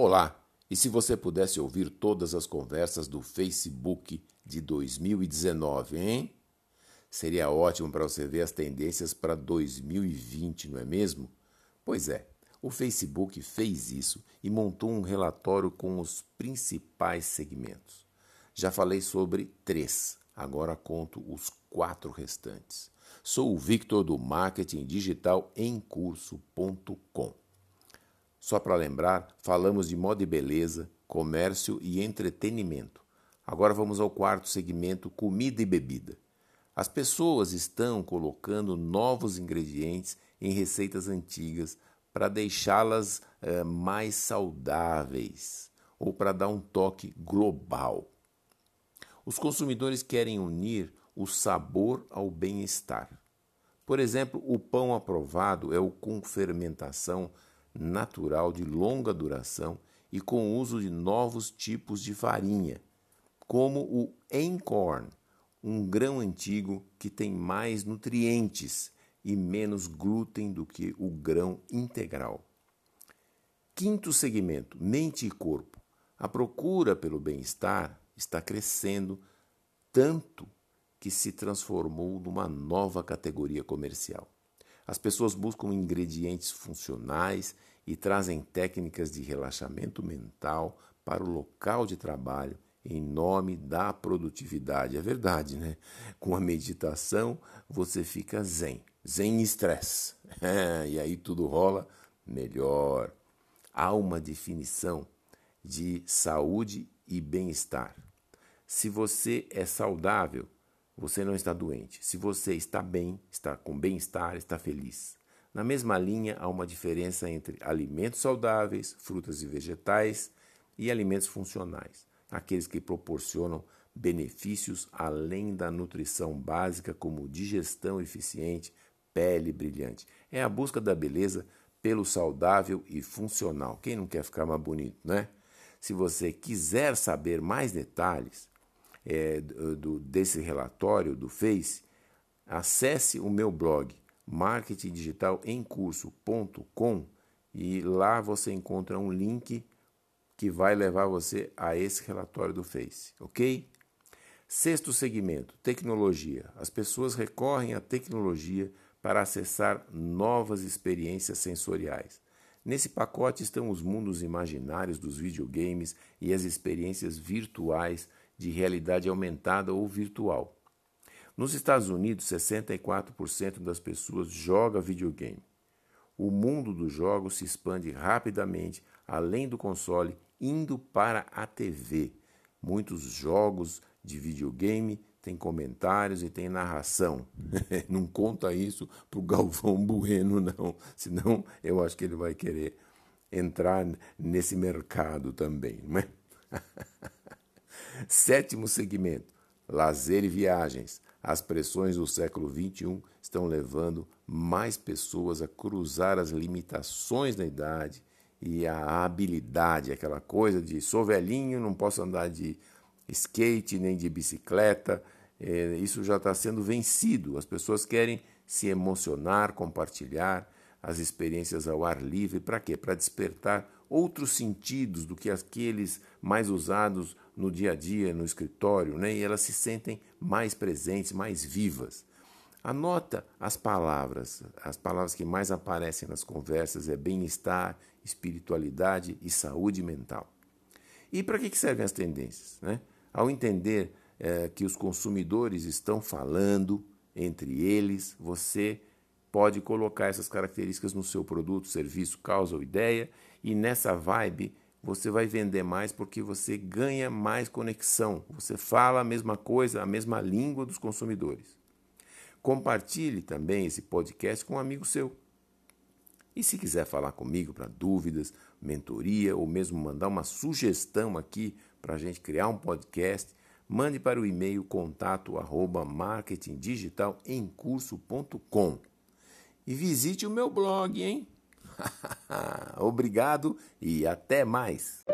Olá! E se você pudesse ouvir todas as conversas do Facebook de 2019, hein? Seria ótimo para você ver as tendências para 2020, não é mesmo? Pois é, o Facebook fez isso e montou um relatório com os principais segmentos. Já falei sobre três, agora conto os quatro restantes. Sou o Victor do Marketing Digital em Curso.com. Só para lembrar, falamos de moda e beleza, comércio e entretenimento. Agora vamos ao quarto segmento, comida e bebida. As pessoas estão colocando novos ingredientes em receitas antigas para deixá-las é, mais saudáveis ou para dar um toque global. Os consumidores querem unir o sabor ao bem-estar. Por exemplo, o pão aprovado é o com fermentação natural de longa duração e com o uso de novos tipos de farinha, como o Einkorn, um grão antigo que tem mais nutrientes e menos glúten do que o grão integral. Quinto segmento: mente e corpo. A procura pelo bem-estar está crescendo tanto que se transformou numa nova categoria comercial. As pessoas buscam ingredientes funcionais e trazem técnicas de relaxamento mental para o local de trabalho em nome da produtividade. É verdade, né? Com a meditação você fica zen, zen estresse. É, e aí tudo rola melhor. Há uma definição de saúde e bem-estar. Se você é saudável, você não está doente. Se você está bem, está com bem-estar, está feliz. Na mesma linha, há uma diferença entre alimentos saudáveis, frutas e vegetais, e alimentos funcionais, aqueles que proporcionam benefícios além da nutrição básica, como digestão eficiente, pele brilhante. É a busca da beleza pelo saudável e funcional. Quem não quer ficar mais bonito, né? Se você quiser saber mais detalhes, é, do, desse relatório do Face, acesse o meu blog marketingdigitalemcurso.com e lá você encontra um link que vai levar você a esse relatório do Face, ok? Sexto segmento, tecnologia. As pessoas recorrem à tecnologia para acessar novas experiências sensoriais. Nesse pacote estão os mundos imaginários dos videogames e as experiências virtuais de realidade aumentada ou virtual. Nos Estados Unidos, 64% das pessoas joga videogame. O mundo dos jogos se expande rapidamente além do console, indo para a TV. Muitos jogos de videogame têm comentários e têm narração. não conta isso para o Galvão Bueno, não, senão eu acho que ele vai querer entrar nesse mercado também, não é? Sétimo segmento: lazer e viagens. As pressões do século XXI estão levando mais pessoas a cruzar as limitações da idade e a habilidade, aquela coisa de sou velhinho, não posso andar de skate nem de bicicleta. É, isso já está sendo vencido. As pessoas querem se emocionar, compartilhar as experiências ao ar livre. Para quê? Para despertar outros sentidos do que aqueles mais usados no dia a dia, no escritório, né? e elas se sentem mais presentes, mais vivas. Anota as palavras, as palavras que mais aparecem nas conversas é bem-estar, espiritualidade e saúde mental. E para que servem as tendências? Né? Ao entender é, que os consumidores estão falando entre eles, você pode colocar essas características no seu produto, serviço, causa ou ideia, e nessa vibe você vai vender mais porque você ganha mais conexão. Você fala a mesma coisa, a mesma língua dos consumidores. Compartilhe também esse podcast com um amigo seu. E se quiser falar comigo para dúvidas, mentoria ou mesmo mandar uma sugestão aqui para a gente criar um podcast, mande para o e-mail contato arroba marketingdigitalemcurso.com e visite o meu blog, hein? Obrigado e até mais!